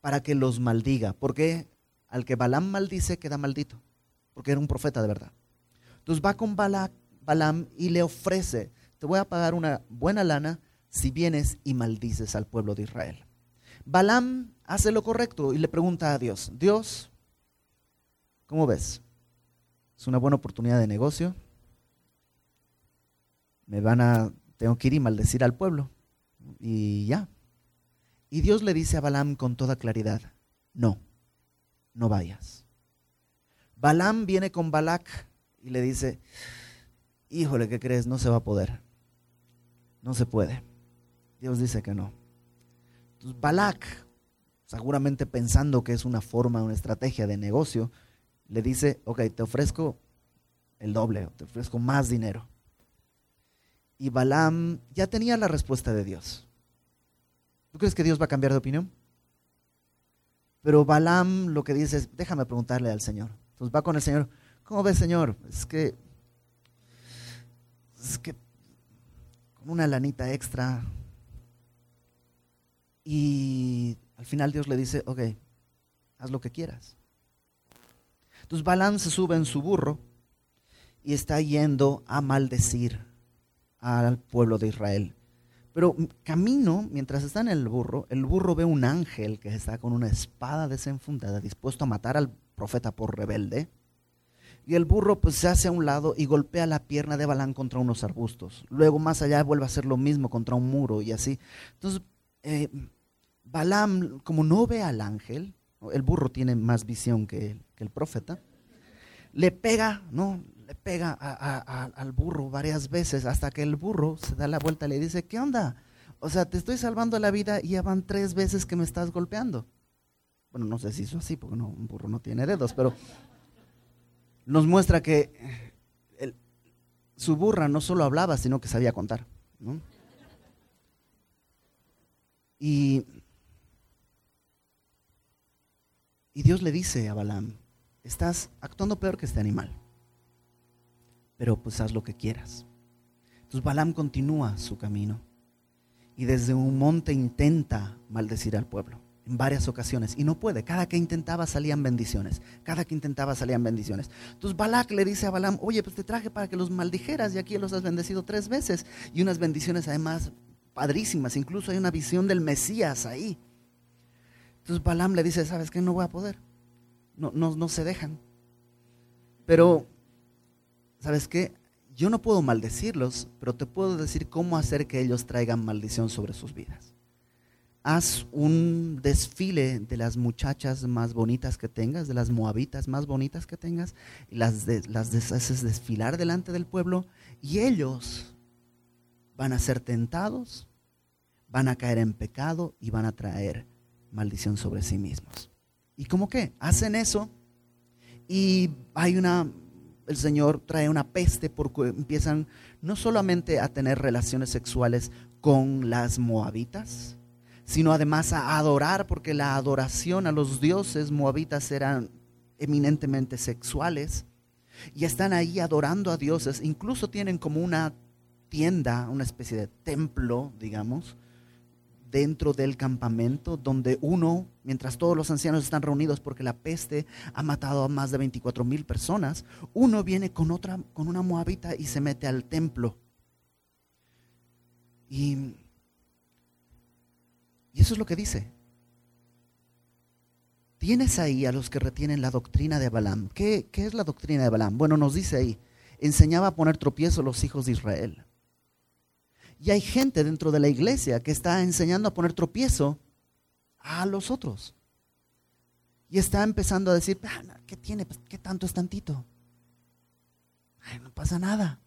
para que los maldiga. Porque al que Balaam maldice queda maldito, porque era un profeta de verdad. Entonces va con Balaam y le ofrece, te voy a pagar una buena lana si vienes y maldices al pueblo de Israel. Balaam hace lo correcto y le pregunta a Dios, Dios, ¿cómo ves? es una buena oportunidad de negocio. Me van a, tengo que ir y maldecir al pueblo. Y ya. Y Dios le dice a Balaam con toda claridad, no, no vayas. Balaam viene con Balac y le dice, híjole, ¿qué crees? No se va a poder. No se puede. Dios dice que no. Entonces Balac, seguramente pensando que es una forma, una estrategia de negocio, le dice, ok, te ofrezco el doble, te ofrezco más dinero. Y Balaam ya tenía la respuesta de Dios. ¿Tú crees que Dios va a cambiar de opinión? Pero Balaam lo que dice es, déjame preguntarle al Señor. Entonces va con el Señor, ¿cómo ves Señor? Es que, es que, con una lanita extra. Y al final Dios le dice, ok, haz lo que quieras. Entonces Balaam se sube en su burro y está yendo a maldecir al pueblo de Israel. Pero camino, mientras está en el burro, el burro ve un ángel que está con una espada desenfundada, dispuesto a matar al profeta por rebelde. Y el burro pues se hace a un lado y golpea la pierna de Balán contra unos arbustos. Luego más allá vuelve a hacer lo mismo contra un muro y así. Entonces, eh, como no ve al ángel, el burro tiene más visión que el profeta, le pega, ¿no? Pega al burro varias veces hasta que el burro se da la vuelta y le dice, ¿qué onda? O sea, te estoy salvando la vida y ya van tres veces que me estás golpeando. Bueno, no sé si hizo así, porque no, un burro no tiene dedos, pero nos muestra que su burra no solo hablaba, sino que sabía contar. Y, y Dios le dice a Balaam, estás actuando peor que este animal pero pues haz lo que quieras. Entonces Balaam continúa su camino y desde un monte intenta maldecir al pueblo en varias ocasiones y no puede. Cada que intentaba salían bendiciones. Cada que intentaba salían bendiciones. Entonces Balak le dice a Balaam, oye, pues te traje para que los maldijeras y aquí los has bendecido tres veces. Y unas bendiciones además padrísimas. Incluso hay una visión del Mesías ahí. Entonces Balaam le dice, ¿sabes qué? No voy a poder. No, no, no se dejan. Pero ¿sabes qué? Yo no puedo maldecirlos, pero te puedo decir cómo hacer que ellos traigan maldición sobre sus vidas. Haz un desfile de las muchachas más bonitas que tengas, de las moabitas más bonitas que tengas, y las, las haces desfilar delante del pueblo, y ellos van a ser tentados, van a caer en pecado y van a traer maldición sobre sí mismos. ¿Y cómo qué? Hacen eso y hay una el Señor trae una peste porque empiezan no solamente a tener relaciones sexuales con las moabitas, sino además a adorar, porque la adoración a los dioses moabitas eran eminentemente sexuales, y están ahí adorando a dioses, incluso tienen como una tienda, una especie de templo, digamos, dentro del campamento donde uno, mientras todos los ancianos están reunidos porque la peste ha matado a más de 24 mil personas, uno viene con otra, con una moabita y se mete al templo. Y, eso es lo que dice. Tienes ahí a los que retienen la doctrina de Balaam. ¿Qué, ¿Qué, es la doctrina de Balaam? Bueno, nos dice ahí, enseñaba a poner tropiezo a los hijos de Israel. Y hay gente dentro de la iglesia que está enseñando a poner tropiezo a los otros. Y está empezando a decir, ah, ¿qué tiene? Pues, ¿Qué tanto es tantito? no pasa nada.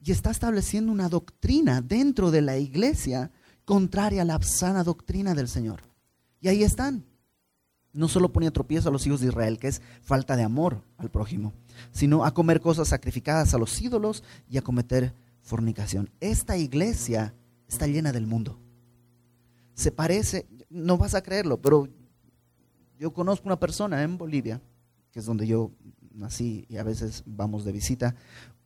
Y está estableciendo una doctrina dentro de la iglesia contraria a la sana doctrina del Señor. Y ahí están. No solo ponía tropiezo a los hijos de Israel, que es falta de amor al prójimo, sino a comer cosas sacrificadas a los ídolos y a cometer fornicación. Esta iglesia está llena del mundo. Se parece, no vas a creerlo, pero yo conozco una persona en Bolivia, que es donde yo nací y a veces vamos de visita,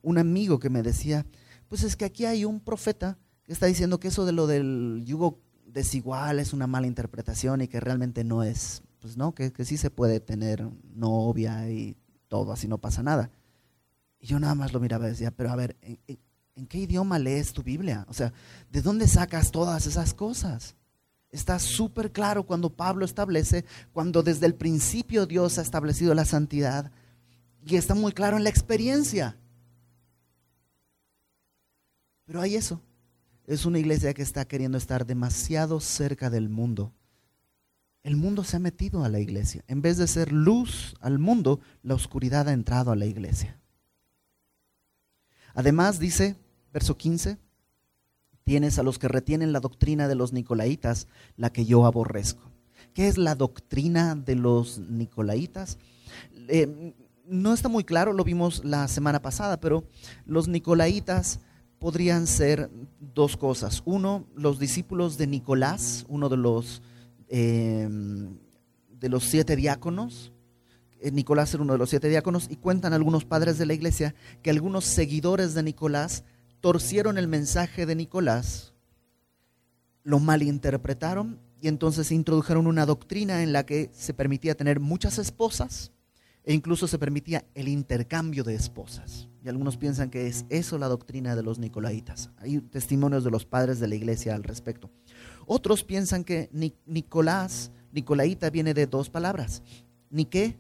un amigo que me decía, pues es que aquí hay un profeta que está diciendo que eso de lo del yugo desigual es una mala interpretación y que realmente no es, pues no, que, que sí se puede tener novia y todo, así no pasa nada. Y yo nada más lo miraba y decía, pero a ver, ¿En qué idioma lees tu Biblia? O sea, ¿de dónde sacas todas esas cosas? Está súper claro cuando Pablo establece, cuando desde el principio Dios ha establecido la santidad Y está muy claro en la experiencia. Pero hay eso. Es una iglesia que está queriendo estar demasiado cerca del mundo. El mundo se ha metido a la iglesia. En vez de ser luz al mundo, la oscuridad ha entrado a la iglesia. Además, dice, verso 15, tienes a los que retienen la doctrina de los nicolaitas, la que yo aborrezco. ¿Qué es la doctrina de los nicolaitas? Eh, no está muy claro, lo vimos la semana pasada, pero los nicolaitas podrían ser dos cosas. Uno, los discípulos de Nicolás, uno de los, eh, de los siete diáconos. Eh, Nicolás era uno de los siete diáconos y cuentan algunos padres de la iglesia que algunos seguidores de Nicolás torcieron el mensaje de Nicolás, lo malinterpretaron y entonces introdujeron una doctrina en la que se permitía tener muchas esposas e incluso se permitía el intercambio de esposas. Y algunos piensan que es eso la doctrina de los nicolaitas. Hay testimonios de los padres de la iglesia al respecto. Otros piensan que Nicolás, Nicolaita viene de dos palabras, Nique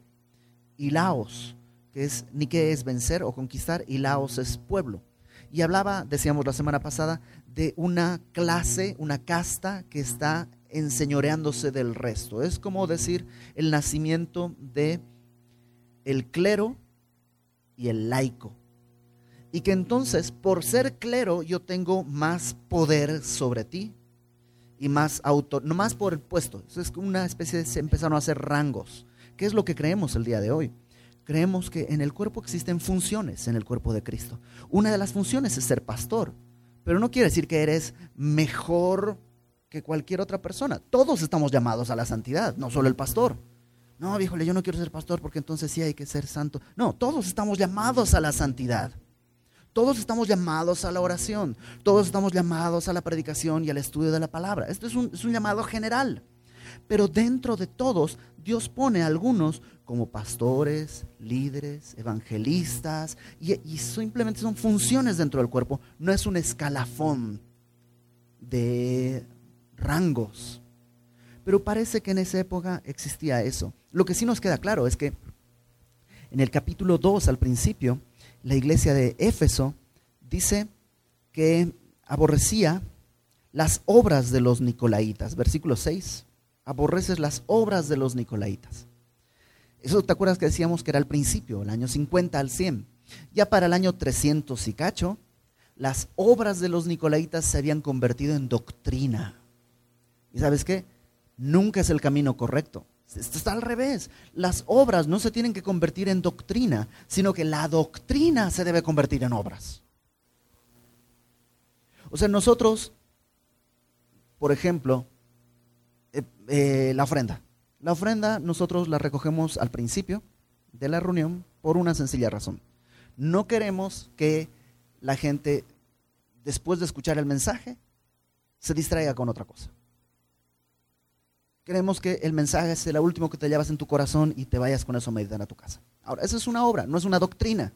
y Laos, que es Nique es vencer o conquistar y Laos es pueblo. Y hablaba, decíamos la semana pasada, de una clase, una casta que está enseñoreándose del resto. Es como decir el nacimiento de el clero y el laico. Y que entonces, por ser clero, yo tengo más poder sobre ti y más autor, no más por el puesto. es una especie de, se empezaron a hacer rangos. ¿Qué es lo que creemos el día de hoy? Creemos que en el cuerpo existen funciones en el cuerpo de Cristo. Una de las funciones es ser pastor, pero no quiere decir que eres mejor que cualquier otra persona. Todos estamos llamados a la santidad, no solo el pastor. No, viejo, yo no quiero ser pastor porque entonces sí hay que ser santo. No, todos estamos llamados a la santidad. Todos estamos llamados a la oración. Todos estamos llamados a la predicación y al estudio de la palabra. Esto es un, llamado general. Pero dentro de todos, Dios pone a algunos como pastores, líderes, evangelistas, y, simplemente son funciones dentro del cuerpo, no es un escalafón de rangos. Pero parece que en esa época existía eso. Lo que sí nos queda claro es que en el capítulo 2 al principio, la iglesia de Éfeso dice que aborrecía las obras de los nicolaitas. Versículo 6, aborreces las obras de los nicolaitas. Eso te acuerdas que decíamos que era al principio, el año 50 al 100. Ya para el año 300 y cacho, las obras de los nicolaitas se habían convertido en doctrina. ¿Y sabes qué? nunca es el camino correcto. Esto está al revés. Las obras no se tienen que convertir en doctrina, sino que la doctrina se debe convertir en obras. O sea, nosotros, por ejemplo, eh, eh, la ofrenda. La ofrenda nosotros la recogemos al principio de la reunión por una sencilla razón. No queremos que la gente, después de escuchar el mensaje, se distraiga con otra cosa. Queremos que el mensaje sea el último que te llevas en tu corazón y te vayas con eso a meditar a tu casa. Ahora, esa es una obra, no es una doctrina.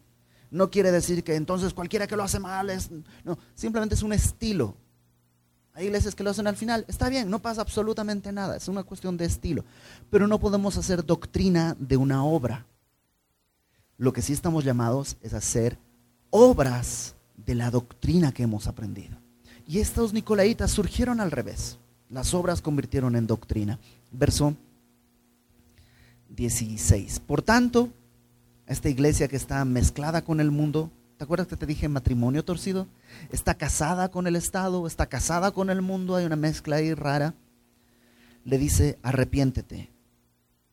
No quiere decir que entonces cualquiera que lo hace mal es... No, simplemente es un estilo. Hay iglesias que lo hacen al final. Está bien, no pasa absolutamente nada. Es una cuestión de estilo. Pero no podemos hacer doctrina de una obra. Lo que sí estamos llamados es hacer obras de la doctrina que hemos aprendido. Y estos nicolaitas surgieron al revés. Las obras convirtieron en doctrina. Verso 16. Por tanto, esta iglesia que está mezclada con el mundo, ¿te acuerdas que te dije matrimonio torcido? Está casada con el Estado, está casada con el mundo, hay una mezcla ahí rara. Le dice, arrepiéntete,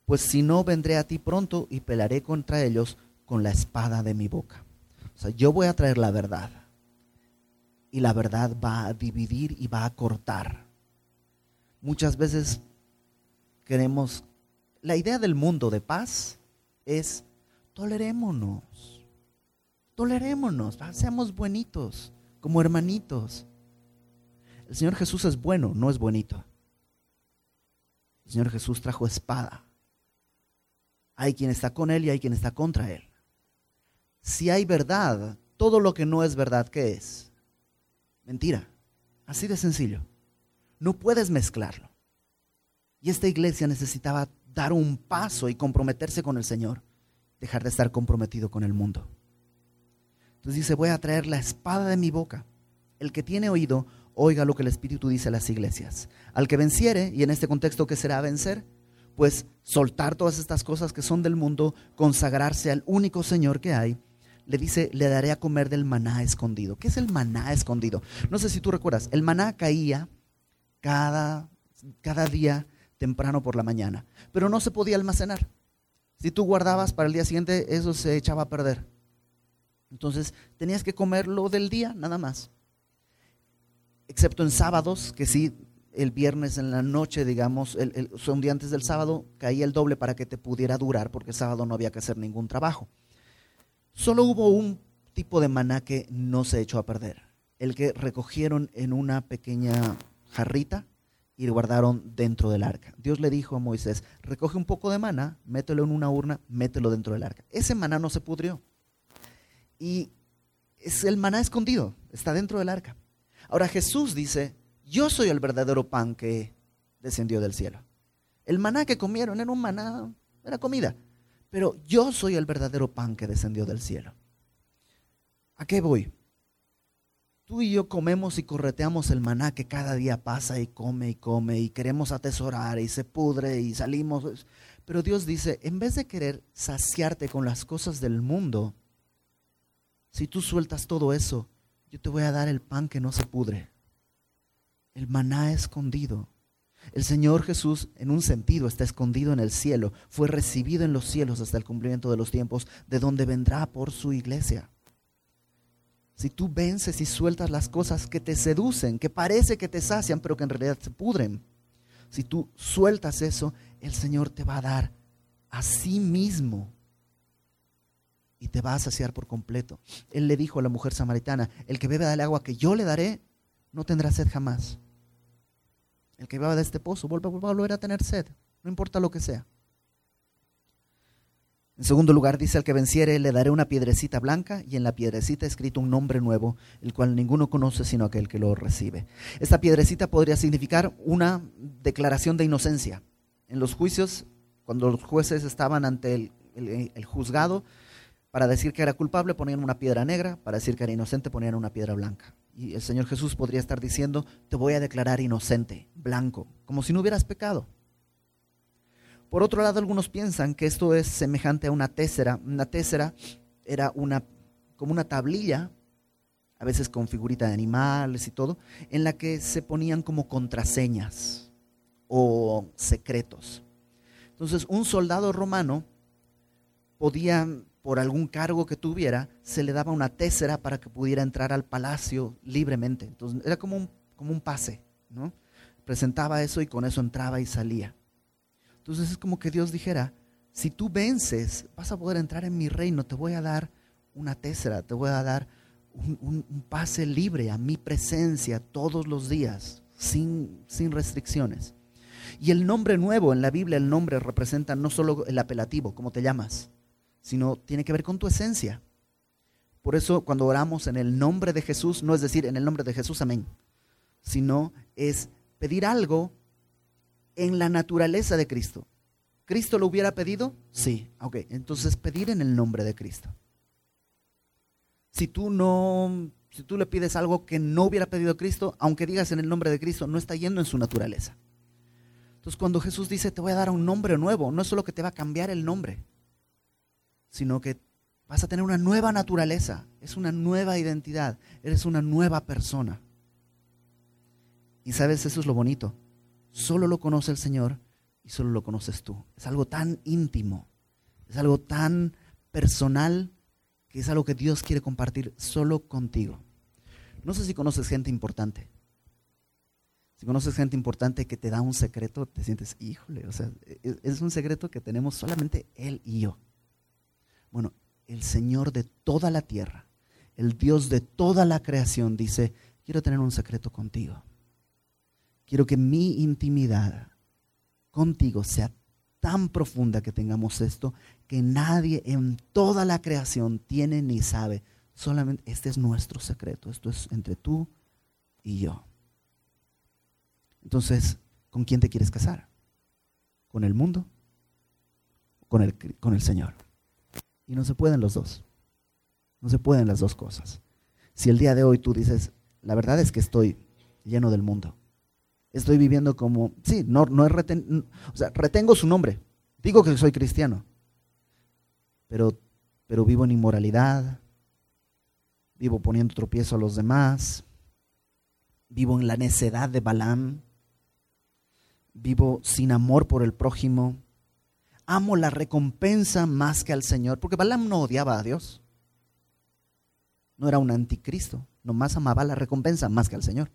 pues si no vendré a ti pronto y pelaré contra ellos con la espada de mi boca. O sea, yo voy a traer la verdad. Y la verdad va a dividir y va a cortar muchas veces queremos, la idea del mundo de paz es tolerémonos, tolerémonos, seamos buenitos, como hermanitos. El Señor Jesús es bueno, no es bonito. El Señor Jesús trajo espada. Hay quien está con Él y hay quien está contra Él. Si hay verdad, todo lo que no es verdad, ¿qué es? Mentira. Así de sencillo. No puedes mezclarlo. Y esta iglesia necesitaba dar un paso y comprometerse con el Señor dejar de estar comprometido con el mundo. Entonces dice, voy a traer la espada de mi boca. El que tiene oído, oiga lo que el Espíritu dice a las iglesias. Al que venciere, y en este contexto, ¿qué será vencer? Pues soltar todas estas cosas que son del mundo, consagrarse al único Señor que hay. Le dice, le daré a comer del maná escondido. ¿Qué es el maná escondido? No sé si tú recuerdas, el maná caía cada, cada día temprano por la mañana, pero no se podía almacenar. Si tú guardabas para el día siguiente, eso se echaba a perder. Entonces tenías que comerlo del día, nada más excepto en sábados, que sí, el viernes en la noche, digamos, el, un día antes del sábado, caía el doble para que te pudiera durar, porque el sábado no había que hacer ningún trabajo. Solo hubo un tipo de maná que no se echó a perder, el que recogieron en una pequeña jarrita y guardaron dentro del arca. Dios le dijo a Moisés, recoge un poco de maná, mételo en una urna, mételo dentro del arca. Ese maná no se pudrió. Y es el maná escondido, está dentro del arca. Ahora Jesús dice, yo soy el verdadero pan que descendió del cielo. El maná que comieron era un maná, era comida, pero yo soy el verdadero pan que descendió del cielo. ¿A qué voy? Tú y yo comemos y correteamos el maná que cada día pasa y come y come y queremos atesorar y se pudre y salimos. Pero Dios dice, en vez de querer saciarte con las cosas del mundo, si tú sueltas todo eso yo te voy a dar el pan que no se pudre, el maná escondido. El Señor Jesús, en un sentido, está escondido en el cielo, fue recibido en los cielos hasta el cumplimiento de los tiempos, de donde vendrá por su iglesia. Si tú vences y sueltas las cosas que te seducen, que parece que te sacian, pero que en realidad se pudren, si tú sueltas eso, el Señor te va a dar a sí mismo y te va a saciar por completo. Él le dijo a la mujer samaritana, el que bebe del agua que yo le daré, no tendrá sed jamás. El que beba de este pozo vuelve a volver a tener sed, no importa lo que sea. En segundo lugar, dice al que venciere, le daré una piedrecita blanca y en la piedrecita escrito un nombre nuevo, el cual ninguno conoce sino aquel que lo recibe. Esta piedrecita podría significar una declaración de inocencia. En los juicios, cuando los jueces estaban ante el juzgado, para decir que era culpable ponían una piedra negra, para decir que era inocente ponían una piedra blanca. Y el Señor Jesús podría estar diciendo, te voy a declarar inocente, blanco, como si no hubieras pecado. Por otro lado, algunos piensan que esto es semejante a una tésera. Una tésera era una, como una tablilla, a veces con figurita de animales y todo, en la que se ponían como contraseñas o secretos. Entonces, un soldado romano podía por algún cargo que tuviera, se le daba una tésera para que pudiera entrar al palacio libremente. Entonces era como un, como un pase, ¿no? Presentaba eso y con eso entraba y salía. Entonces es como que Dios dijera, si tú vences, vas a poder entrar en mi reino, te voy a dar una tésera, te voy a dar un, pase libre a mi presencia todos los días, sin, sin restricciones. Y el nombre nuevo en la Biblia, el nombre representa no solo el apelativo, como te llamas, sino tiene que ver con tu esencia. Por eso cuando oramos en el nombre de Jesús, no es decir en el nombre de Jesús, amén, sino es pedir algo en la naturaleza de Cristo. ¿Cristo lo hubiera pedido? Sí. Ok, entonces pedir en el nombre de Cristo. Si tú no, si tú le pides algo que no hubiera pedido Cristo, aunque digas en el nombre de Cristo, no está yendo en su naturaleza. Entonces cuando Jesús dice, te voy a dar un nombre nuevo, no es solo que te va a cambiar el nombre, sino que vas a tener una nueva naturaleza, es una nueva identidad, eres una nueva persona. Y sabes, eso es lo bonito. Solo lo conoce el Señor y solo lo conoces tú. Es algo tan íntimo, es algo tan personal que es algo que Dios quiere compartir solo contigo. No sé si conoces gente importante. Si conoces gente importante que te da un secreto, te sientes, híjole, o sea, es un secreto que tenemos solamente él y yo. Bueno, el Señor de toda la tierra, el Dios de toda la creación dice, quiero tener un secreto contigo. Quiero que mi intimidad contigo sea tan profunda que tengamos esto que nadie en toda la creación tiene ni sabe. Solamente este es nuestro secreto. Esto es entre tú y yo. Entonces, ¿con quién te quieres casar? ¿Con el mundo? ¿Con el, con el Señor? Y no se pueden los dos. No se pueden las dos cosas. Si el día de hoy tú dices, la verdad es que estoy lleno del mundo. Estoy viviendo como, sí, no, no es retengo su nombre. Digo que soy cristiano. Pero, pero vivo en inmoralidad. Vivo poniendo tropiezo a los demás. Vivo en la necedad de Balaam. Vivo sin amor por el prójimo. Amo la recompensa más que al Señor. Porque Balaam no odiaba a Dios. No era un anticristo. Nomás amaba la recompensa más que al Señor.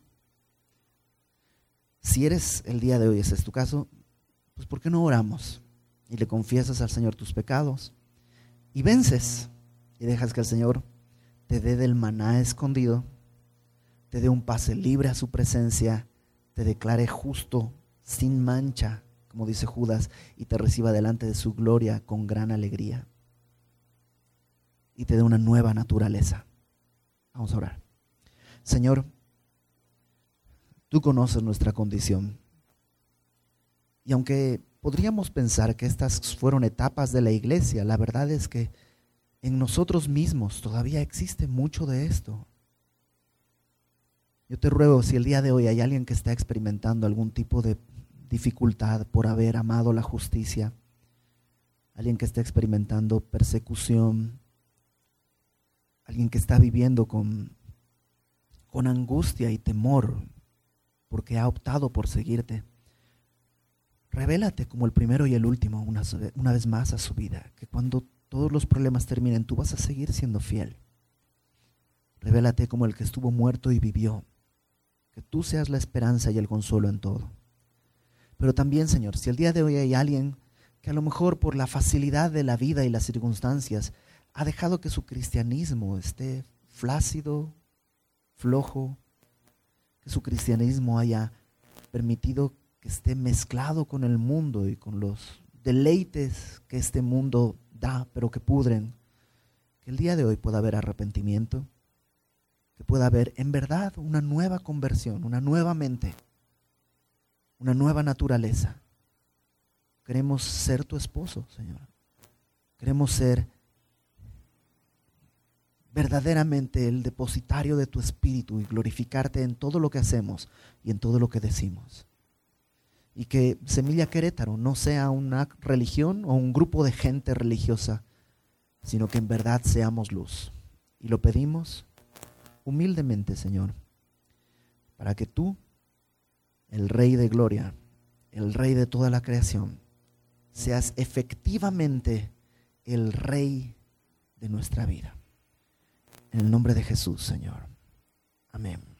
Si eres el día de hoy, ese es tu caso, pues ¿por qué no oramos? Y le confiesas al Señor tus pecados y vences y dejas que el Señor te dé del maná escondido, te dé un pase libre a su presencia, te declare justo, sin mancha, como dice Judas, y te reciba delante de su gloria con gran alegría. Y te dé una nueva naturaleza. Vamos a orar. Señor, Tú conoces nuestra condición. Y aunque podríamos pensar que estas fueron etapas de la iglesia, la verdad es que en nosotros mismos todavía existe mucho de esto. Yo te ruego, si el día de hoy hay alguien que está experimentando algún tipo de dificultad por haber amado la justicia, alguien que está experimentando persecución, alguien que está viviendo con, con angustia y temor porque ha optado por seguirte. Revélate como el primero y el último una, una vez más a su vida, que cuando todos los problemas terminen tú vas a seguir siendo fiel. Revélate como el que estuvo muerto y vivió, que tú seas la esperanza y el consuelo en todo. Pero también, Señor, si el día de hoy hay alguien que a lo mejor por la facilidad de la vida y las circunstancias ha dejado que su cristianismo esté flácido, flojo, que su cristianismo haya permitido que esté mezclado con el mundo y con los deleites que este mundo da, pero que pudren. Que el día de hoy pueda haber arrepentimiento, que pueda haber en verdad una nueva conversión, una nueva mente, una nueva naturaleza. Queremos ser tu esposo, Señor. Queremos ser verdaderamente el depositario de tu espíritu y glorificarte en todo lo que hacemos y en todo lo que decimos. Y que Semilla Querétaro no sea una religión o un grupo de gente religiosa, sino que en verdad seamos luz. Y lo pedimos humildemente, Señor, para que tú, el Rey de Gloria, el Rey de toda la creación, seas efectivamente el Rey de nuestra vida. En el nombre de Jesús, Señor. Amén.